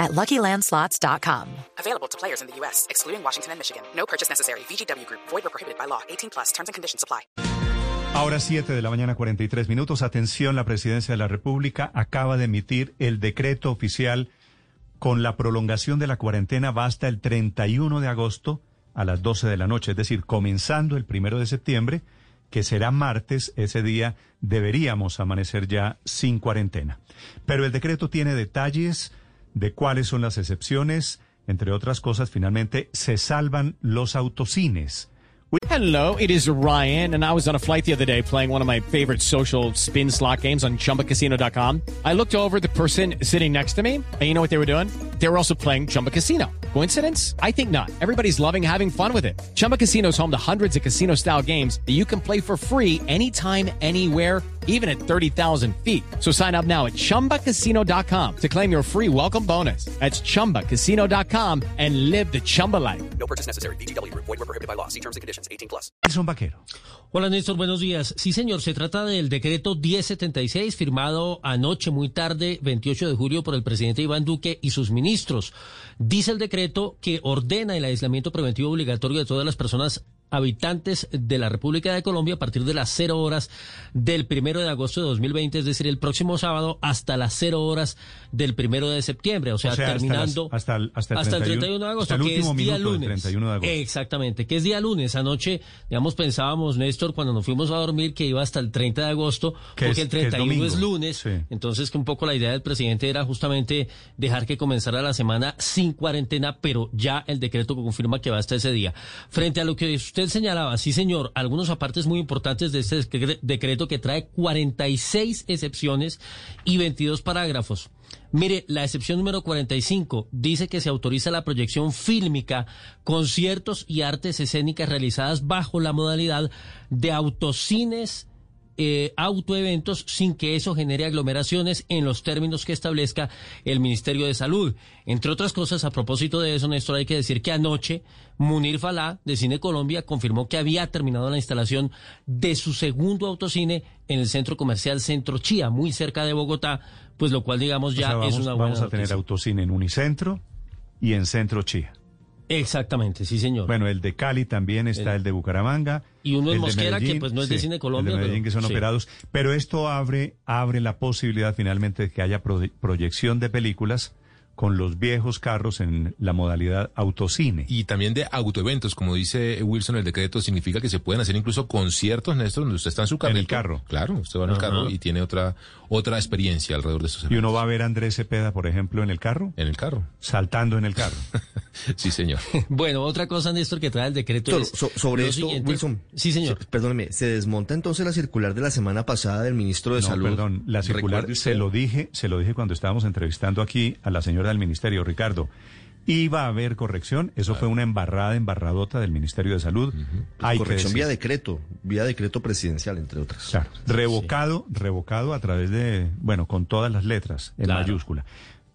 at LuckyLandSlots.com. Available to players in the U.S., excluding Washington and Michigan. No purchase necessary. VGW Group. Void or prohibited by law. 18 plus. Terms and conditions apply. Ahora 7 de la mañana 43 minutos. Atención, la Presidencia de la República acaba de emitir el decreto oficial con la prolongación de la cuarentena va hasta el 31 de agosto a las 12 de la noche, es decir, comenzando el primero de septiembre, que será martes, ese día deberíamos amanecer ya sin cuarentena. Pero el decreto tiene detalles de cuáles son las excepciones, entre otras cosas, finalmente se salvan los autocines. Hello, it is Ryan, and I was on a flight the other day playing one of my favorite social spin slot games on chumbacasino.com. I looked over the person sitting next to me, and you know what they were doing? They were also playing Chumba Casino. Coincidence? I think not. Everybody's loving having fun with it. Chumba Casino is home to hundreds of casino style games that you can play for free anytime, anywhere, even at 30,000 feet. So sign up now at chumbacasino.com to claim your free welcome bonus. That's chumbacasino.com and live the Chumba life. No purchase necessary. VGW Group. Void were prohibited by law. See terms and conditions. 18 plus. Son Vaquero. Hola Néstor, buenos días. Sí señor, se trata del decreto 1076 firmado anoche muy tarde, 28 de julio, por el presidente Iván Duque y sus ministros. Dice el decreto que ordena el aislamiento preventivo obligatorio de todas las personas habitantes de la República de Colombia a partir de las cero horas del primero de agosto de 2020, es decir, el próximo sábado hasta las cero horas del primero de septiembre, o sea, O sea, hasta terminando las- hasta el- hasta el el 31 31 de agosto, hasta el que es día lunes. 31 de agosto. Exactamente, que es día lunes. Anoche, digamos, pensábamos, Néstor, cuando nos fuimos a dormir, que iba hasta el 30 de agosto, Que porque es- el que es 31 es, domingo. lunes. Sí. Entonces, que un poco la idea del presidente era justamente dejar que comenzara la semana sin cuarentena, pero ya el decreto confirma que va hasta ese día. Frente a lo que usted señalaba, sí señor, algunos apartes muy importantes de este decre- decreto que trae 46 excepciones y 22 parágrafos. Mire, la excepción número 45 dice que se autoriza la proyección fílmica, conciertos y artes escénicas realizadas bajo la modalidad de autocines eh, autoeventos sin que eso genere aglomeraciones en los términos que establezca el Ministerio de Salud. Entre otras cosas, a propósito de eso, Néstor, hay que decir que anoche Munir Falá, de Cine Colombia, confirmó que había terminado la instalación de su segundo autocine en el centro comercial Centro Chía, muy cerca de Bogotá, pues lo cual, digamos, O ya sea, vamos, es una buena vamos a tener noticia. autocine en Unicentro y en Centro Chía. Exactamente, sí, señor. Bueno, el de Cali también está, el, de Bucaramanga. Y uno en el de Mosquera, que, pues, no es de Cine Colombia, El de Medellín, pero- que son sí. operados. Pero esto abre, abre la posibilidad finalmente de que haya pro- proyección de películas con los viejos carros en la modalidad autocine. Y también de autoeventos, como dice Wilson, el decreto significa que se pueden hacer incluso conciertos, Néstor, donde usted está en su carro. el carro. Claro, usted va en el carro y tiene otra otra experiencia alrededor de estos y eventos. uno va a ver a Andrés Cepeda, por ejemplo, en el carro, En el carro. saltando en el carro. Sí, señor. Bueno, otra cosa, Néstor, que trae el decreto Doctor, es so- sobre esto, siguiente. Wilson. Sí, señor. se- perdóneme, ¿se desmonta entonces la circular de la semana pasada del ministro de No, Salud? perdón, la circular ¿Recuerde se lo dije, se lo dije cuando estábamos entrevistando aquí a la señora del ministerio, Ricardo. Iba a haber corrección, eso fue una embarrada, embarradota del Ministerio de Salud. Hay Corrección vía decreto, vía decreto presidencial, entre otras. Claro, revocado, revocado a través de, bueno, con todas las letras en Claro. mayúscula.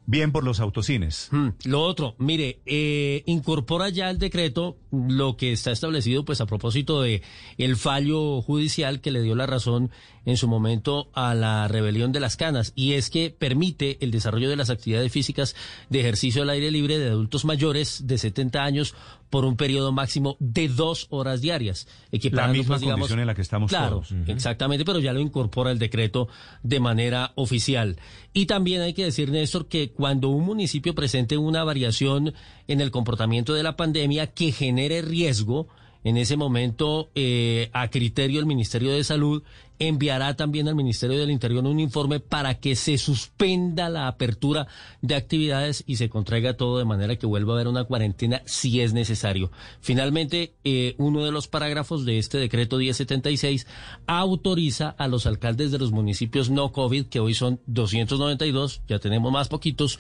Bien por los autocines. Mm, Lo otro, mire, eh, incorpora ya el decreto lo que está establecido, pues a propósito de el fallo judicial que le dio la razón en su momento a la rebelión de las canas, y es que permite el desarrollo de las actividades físicas de ejercicio al aire libre de adultos mayores de 70 años por un periodo máximo de dos horas diarias. equiparando, misma pues, digamos- condición en la que estamos claro, todos. Exactamente, pero ya lo incorpora el decreto de manera oficial. Y también hay que decir, Néstor, que cuando un municipio presente una variación en el comportamiento de la pandemia que genere riesgo, en ese momento, eh, a criterio del Ministerio de Salud, enviará también al Ministerio del Interior un informe para que se suspenda la apertura de actividades y se contraiga todo de manera que vuelva a haber una cuarentena si es necesario. Finalmente, eh, uno de los parágrafos de este decreto 1076 autoriza a los alcaldes de los municipios no COVID, que hoy son 292, ya tenemos más poquitos,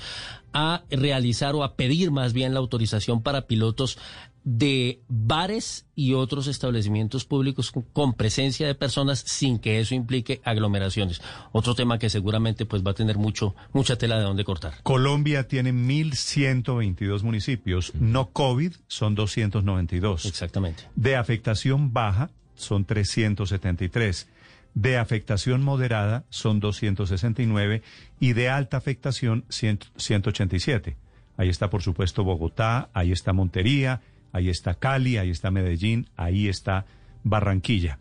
a realizar o a pedir más bien la autorización para pilotos de bares y otros establecimientos públicos con, presencia de personas sin que eso implique aglomeraciones. Otro tema que seguramente pues va a tener mucho mucha tela de donde cortar. Colombia tiene 1.122 municipios. No COVID son 292. Exactamente. De afectación baja son 373. De afectación moderada son 269 y de alta afectación 100 187. Ahí está, por supuesto, Bogotá, ahí está Montería, ahí está Cali, ahí está Medellín, ahí está Barranquilla.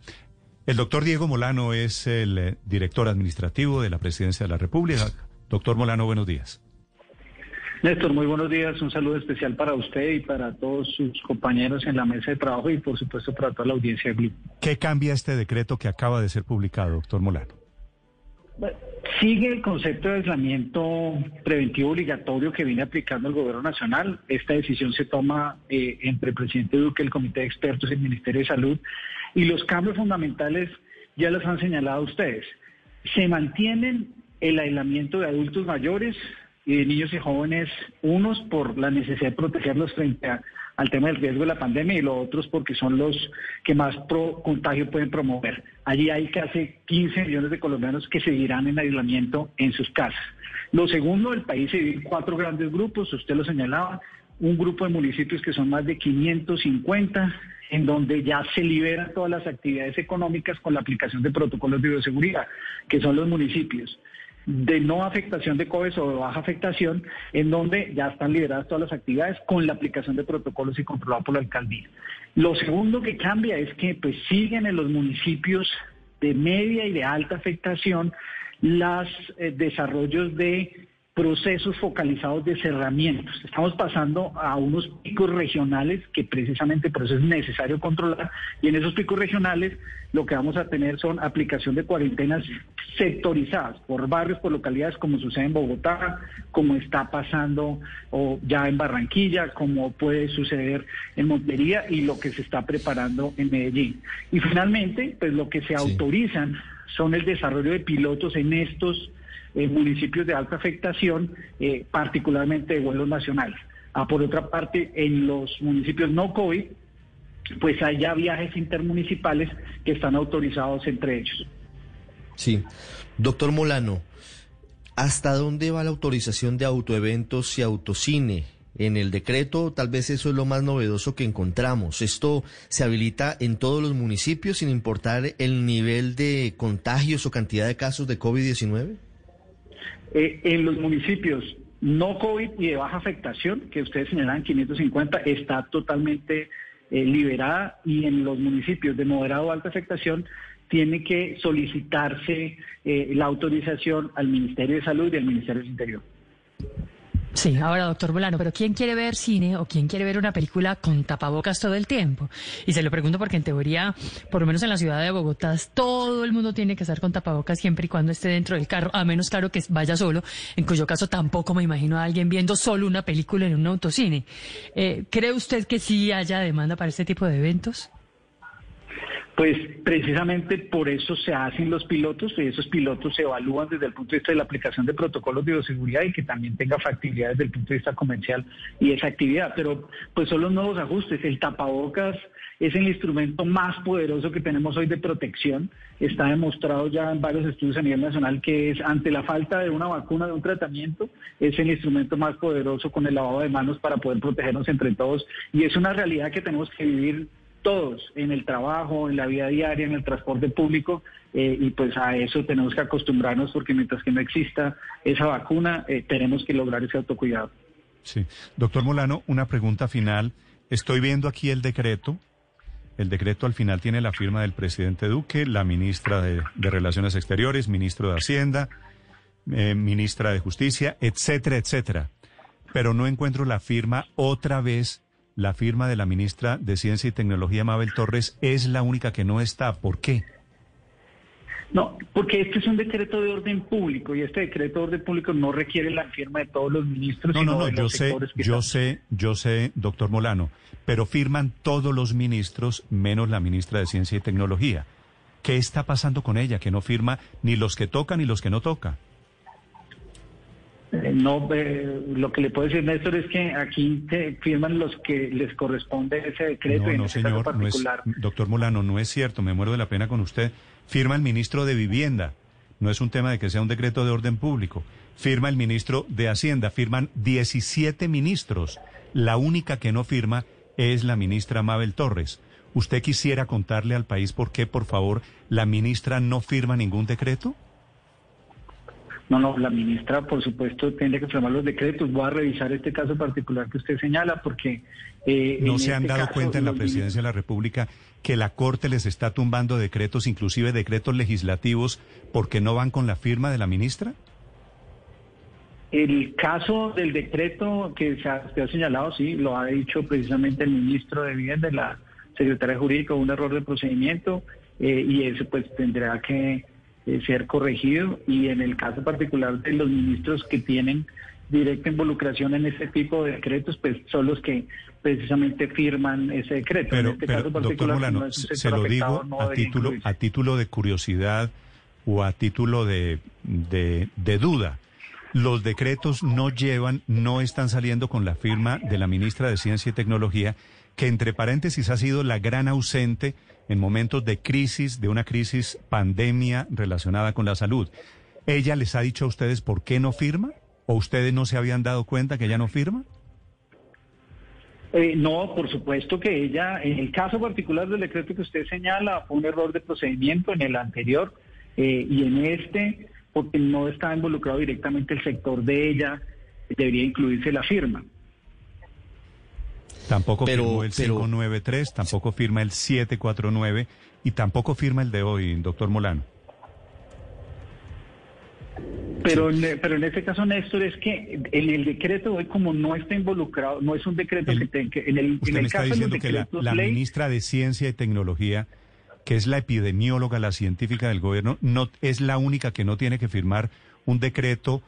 El doctor Diego Molano es el eh, director administrativo de la Presidencia de la República. Doctor Molano, buenos días. Néstor, muy buenos días. Un saludo especial para usted y para todos sus compañeros en la mesa de trabajo y, por supuesto, para toda la audiencia de Blue. ¿Qué cambia este decreto que acaba de ser publicado, doctor Molano? Sigue el concepto de aislamiento preventivo obligatorio que viene aplicando el gobierno nacional. Esta decisión se toma eh, entre el presidente Duque, el comité de expertos y el Ministerio de Salud. Y los cambios fundamentales ya los han señalado ustedes. Se mantienen el aislamiento de adultos mayores y de niños y jóvenes, unos por la necesidad de protegerlos frente a, al tema del riesgo de la pandemia y los otros porque son los que más pro contagio pueden promover. Allí hay casi 15 millones de colombianos que seguirán en aislamiento en sus casas. Lo segundo, el país se divide en cuatro grandes grupos, usted lo señalaba, un grupo de municipios que son más de 550, en donde ya se liberan todas las actividades económicas con la aplicación de protocolos de bioseguridad, que son los municipios de no afectación de COVID o de baja afectación, en donde ya están liberadas todas las actividades con la aplicación de protocolos y controlado por la alcaldía. Lo segundo que cambia es que pues siguen en los municipios de media y de alta afectación los desarrollos de procesos focalizados de cerramientos. Estamos pasando a unos picos regionales que precisamente por eso es necesario controlar y en esos picos regionales lo que vamos a tener son aplicación de cuarentenas sectorizadas por barrios, por localidades como sucede en Bogotá, como está pasando o ya en Barranquilla, como puede suceder en Montería y lo que se está preparando en Medellín. Y finalmente, pues lo que se autorizan son el desarrollo de pilotos en estos en municipios de alta afectación, eh, particularmente de vuelos nacionales. Ah, por otra parte, en los municipios no COVID, pues hay ya viajes intermunicipales que están autorizados entre ellos. Sí. Doctor Molano, ¿hasta dónde va la autorización de autoeventos y autocine? En el decreto, tal vez eso es lo más novedoso que encontramos. ¿Esto se habilita en todos los municipios sin importar el nivel de contagios o cantidad de casos de COVID-19? Eh, en los municipios no COVID y de baja afectación, que ustedes señalan 550, está totalmente eh, liberada y en los municipios de moderado o alta afectación tiene que solicitarse eh, la autorización al Ministerio de Salud y al Ministerio del Interior. Sí, ahora, doctor Bolano, pero ¿quién quiere ver cine o quién quiere ver una película con tapabocas todo el tiempo? Y se lo pregunto porque en teoría, por lo menos en la ciudad de Bogotá, todo el mundo tiene que estar con tapabocas siempre y cuando esté dentro del carro, a menos claro que vaya solo, en cuyo caso tampoco me imagino a alguien viendo solo una película en un autocine. Eh, ¿Cree usted que sí haya demanda para este tipo de eventos? Pues precisamente por eso se hacen los pilotos y esos pilotos se evalúan desde el punto de vista de la aplicación de protocolos de bioseguridad y que también tenga factibilidad desde el punto de vista comercial y esa actividad. Pero pues son los nuevos ajustes. El tapabocas es el instrumento más poderoso que tenemos hoy de protección. Está demostrado ya en varios estudios a nivel nacional que es ante la falta de una vacuna, de un tratamiento, es el instrumento más poderoso con el lavado de manos para poder protegernos entre todos. Y es una realidad que tenemos que vivir todos, en el trabajo, en la vida diaria, en el transporte público, eh, y pues a eso tenemos que acostumbrarnos porque mientras que no exista esa vacuna, eh, tenemos que lograr ese autocuidado. Sí. Doctor Molano, una pregunta final. Estoy viendo aquí el decreto. El decreto al final tiene la firma del presidente Duque, la ministra de, Relaciones Exteriores, ministro de Hacienda, eh, ministra de Justicia, etcétera, etcétera. Pero no encuentro la firma otra vez la firma de la ministra de Ciencia y Tecnología, Mabel Torres, es la única que no está. ¿Por qué? No, porque este es un decreto de orden público y este decreto de orden público no requiere la firma de todos los ministros. No, sino no, no, de yo sé, yo sé, yo sé, doctor Molano, pero firman todos los ministros menos la ministra de Ciencia y Tecnología. ¿Qué está pasando con ella? Que no firma ni los que toca ni los que no toca. Eh, no, eh, lo que le puedo decir, Néstor, es que aquí firman los que les corresponde ese decreto. No, y en no, este caso señor, no es, particular, doctor Molano, no es cierto, me muero de la pena con usted. Firma el ministro de Vivienda, no es un tema de que sea un decreto de orden público. Firma el ministro de Hacienda, firman 17 ministros. La única que no firma es la ministra Mabel Torres. ¿Usted quisiera contarle al país por qué, por favor, la ministra no firma ningún decreto? No, no, la ministra, por supuesto, tiene que firmar los decretos. Voy a revisar este caso particular que usted señala, porque... eh, ¿No se han este dado caso, cuenta en la presidencia de la República que la Corte les está tumbando decretos, inclusive decretos legislativos, porque no van con la firma de la ministra? El caso del decreto que se ha, se ha señalado, sí, lo ha dicho precisamente el ministro de Vivienda, la secretaria jurídica, un error de procedimiento, eh, y eso pues tendrá que eh, ser corregido. Y en el caso particular de los ministros que tienen directa involucración en este tipo de decretos, pues son los que precisamente firman ese decreto. Pero, en este pero caso doctor particular, Molano, no es un se lo digo no a título, incluirse. a título de curiosidad o a título de, de, de duda. Los decretos no llevan, no están saliendo con la firma de la ministra de Ciencia y Tecnología, que entre paréntesis ha sido la gran ausente en momentos de crisis, de una crisis pandemia relacionada con la salud. ¿Ella les ha dicho a ustedes por qué no firma? ¿O ustedes no se habían dado cuenta que ella no firma? Eh, no, por supuesto que ella, en el caso particular del decreto que usted señala, fue un error de procedimiento en el anterior eh, y en este, porque no está involucrado directamente el sector de ella, debería incluirse la firma. Tampoco Pero- firmó el pero- 593, tampoco firma el 749 y tampoco firma el de hoy, doctor Molano. Pero, en- pero en este caso, Néstor, es que en el decreto de hoy, como no está involucrado, no es un decreto El- que tenga que, en el, Usted en me el está caso diciendo que la, decretos la ley, ministra de Ciencia y Tecnología, que es la epidemióloga, la científica del gobierno, no es la única que no tiene que firmar un decreto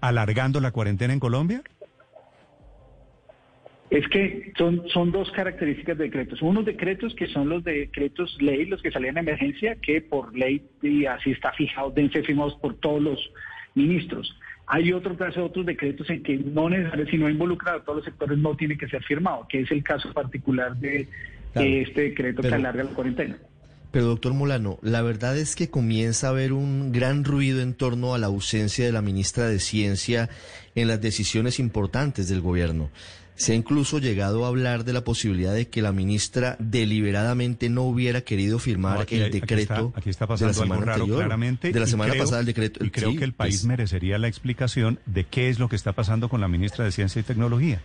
alargando la cuarentena en Colombia. Es que son, son dos características de decretos. Unos decretos que son los decretos ley, los que salían en emergencia, que por ley y así está fijado, deben ser firmados por todos los ministros. Hay otro caso, otros decretos en que no necesariamente, si no involucra a todos los sectores, no tiene que ser firmado, que es el caso particular de Claro, de este decreto que pero- alarga la cuarentena. Pero doctor Molano, la verdad es que comienza a haber un gran ruido en torno a la ausencia de la ministra de Ciencia en las decisiones importantes del gobierno. Se ha incluso llegado a hablar de la posibilidad de que la ministra deliberadamente no hubiera querido firmar No, aquí el aquí decreto está, aquí está de la pasando algo semana raro anterior, claramente. de la semana creo- pasada el decreto. Y creo Sí, que el país pues, merecería la explicación de qué es lo que está pasando con la ministra de Ciencia y Tecnología.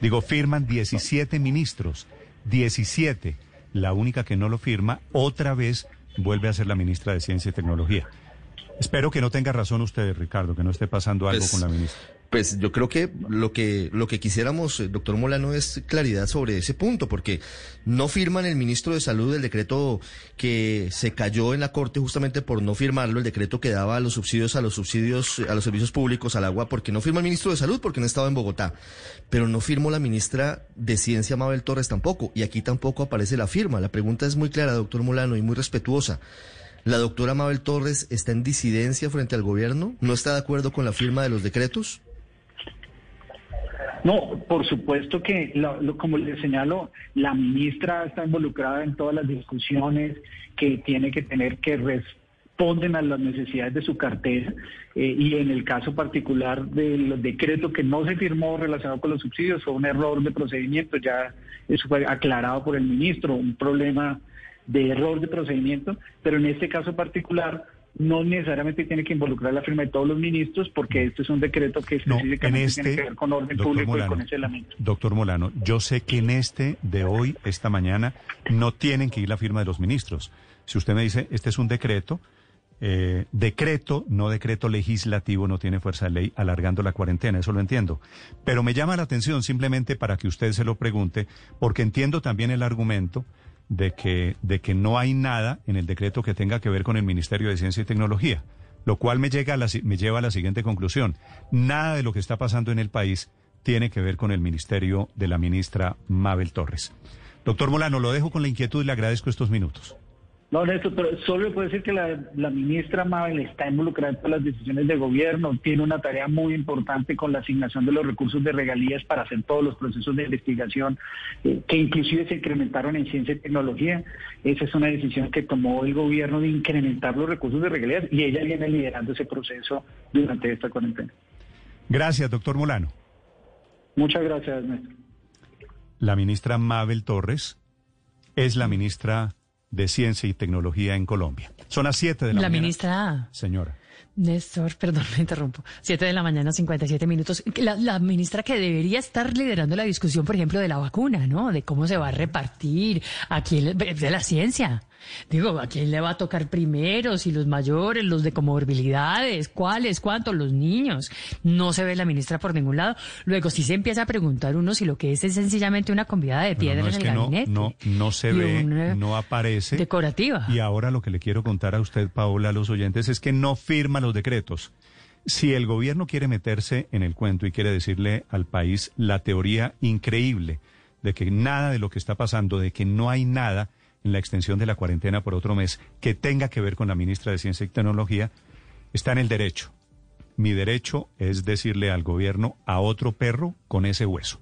Digo, firman 17 ministros, 17. La única que no lo firma, otra vez vuelve a ser la ministra de Ciencia y Tecnología. Espero que no tenga razón usted, Ricardo, que no esté pasando algo Pues, con la ministra. Pues yo creo que lo que lo que quisiéramos, eh, doctor Molano, es claridad sobre ese punto, porque no firman el ministro de Salud el decreto que se cayó en la Corte justamente por no firmarlo, el decreto que daba los subsidios a los subsidios, a los servicios públicos, al agua, porque no firma el ministro de Salud, porque no estaba en Bogotá. Pero no firmó la ministra de Ciencia, Mabel Torres, tampoco. Y aquí tampoco aparece la firma. La pregunta es muy clara, doctor Molano, y muy respetuosa. ¿La doctora Mabel Torres está en disidencia frente al gobierno? ¿No está de acuerdo con la firma de los decretos? No, por supuesto que, lo- lo- como le señalo, la ministra está involucrada en todas las discusiones que tiene que tener que responden a las necesidades de su cartera eh, y en el caso particular del decreto que no se firmó relacionado con los subsidios fue un error de procedimiento, ya eso fue aclarado por el ministro, un problema de error de procedimiento, pero en este caso particular no necesariamente tiene que involucrar la firma de todos los ministros porque este es un decreto que No, en específicamente tiene este, que ver con orden doctor público y Molano, con ese elemento. doctor Molano, yo sé que en este de hoy, esta mañana, no tienen que ir la firma de los ministros. Si usted me dice, este es un decreto, eh, decreto, no decreto legislativo, no tiene fuerza de ley, alargando la cuarentena, eso lo entiendo. Pero me llama la atención simplemente para que usted se lo pregunte, porque entiendo también el argumento de que, de que no hay nada en el decreto que tenga que ver con el Ministerio de Ciencia y Tecnología, lo cual me, llega a la me lleva a la siguiente conclusión. Nada de lo que está pasando en el país tiene que ver con el ministerio de la ministra Mabel Torres. Doctor Molano, lo dejo con la inquietud y le agradezco estos minutos. No, Néstor, pero solo le puedo decir que la, la ministra Mabel está involucrada en todas las decisiones de gobierno, tiene una tarea muy importante con la asignación de los recursos de regalías para hacer todos los procesos de investigación, eh, que inclusive se incrementaron en ciencia y tecnología. Esa es una decisión que tomó el gobierno de incrementar los recursos de regalías y ella viene liderando ese proceso durante esta cuarentena. Gracias, doctor Molano. Muchas gracias, Néstor. La ministra Mabel Torres es la ministra de Ciencia y Tecnología en Colombia. Son las 7 de la, La mañana. ministra Señora. Néstor, perdón, me interrumpo. Siete de la mañana, 57 minutos. La, la ministra que debería estar liderando la discusión, por ejemplo, de la vacuna, ¿no? De cómo se va a repartir, a quién, le- de la ciencia. Digo, ¿a quién le va a tocar primero? Si los mayores, los de comorbilidades, cuáles, cuántos, los niños. No se ve la ministra por ningún lado. Luego, si se empieza a preguntar uno si lo que es es sencillamente una convidada de piedra no, no, en que el no, gabinete. no, no se Y ve, una no aparece. Decorativa. Y ahora lo que le quiero contar a usted, Paola, a los oyentes, es que no firma los decretos. Si el gobierno quiere meterse en el cuento y quiere decirle al país la teoría increíble de que nada de lo que está pasando, de que no hay nada en la extensión de la cuarentena por otro mes que tenga que ver con la ministra de Ciencia y Tecnología, está en el derecho. Mi derecho es decirle al gobierno a otro perro con ese hueso.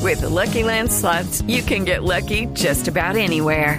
With the Lucky Land slots, you can get lucky just about anywhere.